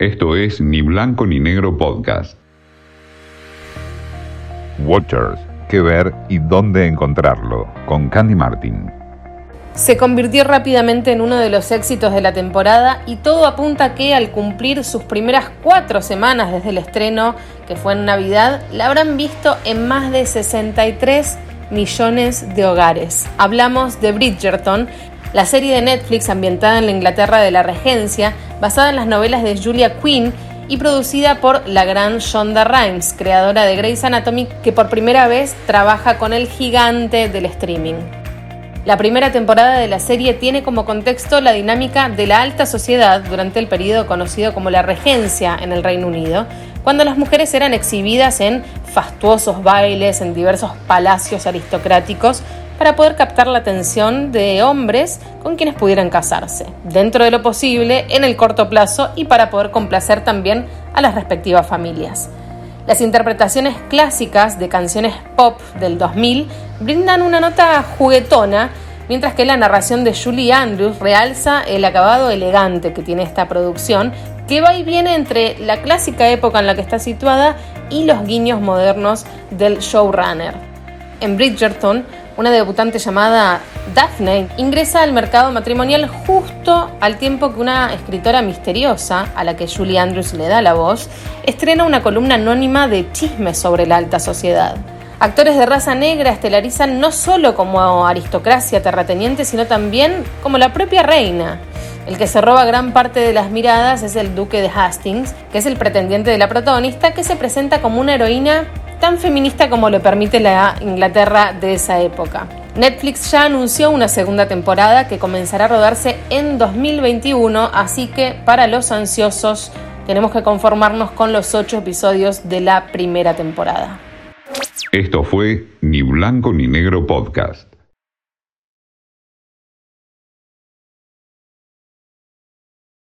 Esto es Ni Blanco ni Negro Podcast. Watchers, qué ver y dónde encontrarlo, con Candy Martin. Se convirtió rápidamente en uno de los éxitos de la temporada y todo apunta a que al cumplir sus primeras cuatro semanas desde el estreno, que fue en Navidad, la habrán visto en más de 63 millones de hogares. Hablamos de Bridgerton, la serie de Netflix ambientada en la Inglaterra de la Regencia, basada en las novelas de Julia Quinn y producida por la gran Shonda Rhimes, creadora de Grey's Anatomy, que por primera vez trabaja con el gigante del streaming. La primera temporada de la serie tiene como contexto la dinámica de la alta sociedad durante el periodo conocido como la Regencia en el Reino Unido, cuando las mujeres eran exhibidas en fastuosos bailes en diversos palacios aristocráticos para poder captar la atención de hombres con quienes pudieran casarse, dentro de lo posible, en el corto plazo y para poder complacer también a las respectivas familias. Las interpretaciones clásicas de canciones pop del 2000 brindan una nota juguetona, mientras que la narración de Julie Andrews realza el acabado elegante que tiene esta producción, que va y viene entre la clásica época en la que está situada y los guiños modernos del showrunner. En Bridgerton, una debutante llamada Daphne ingresa al mercado matrimonial justo al tiempo que una escritora misteriosa, a la que Julie Andrews le da la voz, estrena una columna anónima de chismes sobre la alta sociedad. Actores de raza negra estelarizan no solo como aristocracia terrateniente, sino también como la propia reina. El que se roba gran parte de las miradas es el duque de Hastings, que es el pretendiente de la protagonista, que se presenta como una heroína tan feminista como lo permite la Inglaterra de esa época. Netflix ya anunció una segunda temporada que comenzará a rodarse en 2021, así que para los ansiosos tenemos que conformarnos con los ocho episodios de la primera temporada. Esto fue Ni Blanco ni Negro Podcast.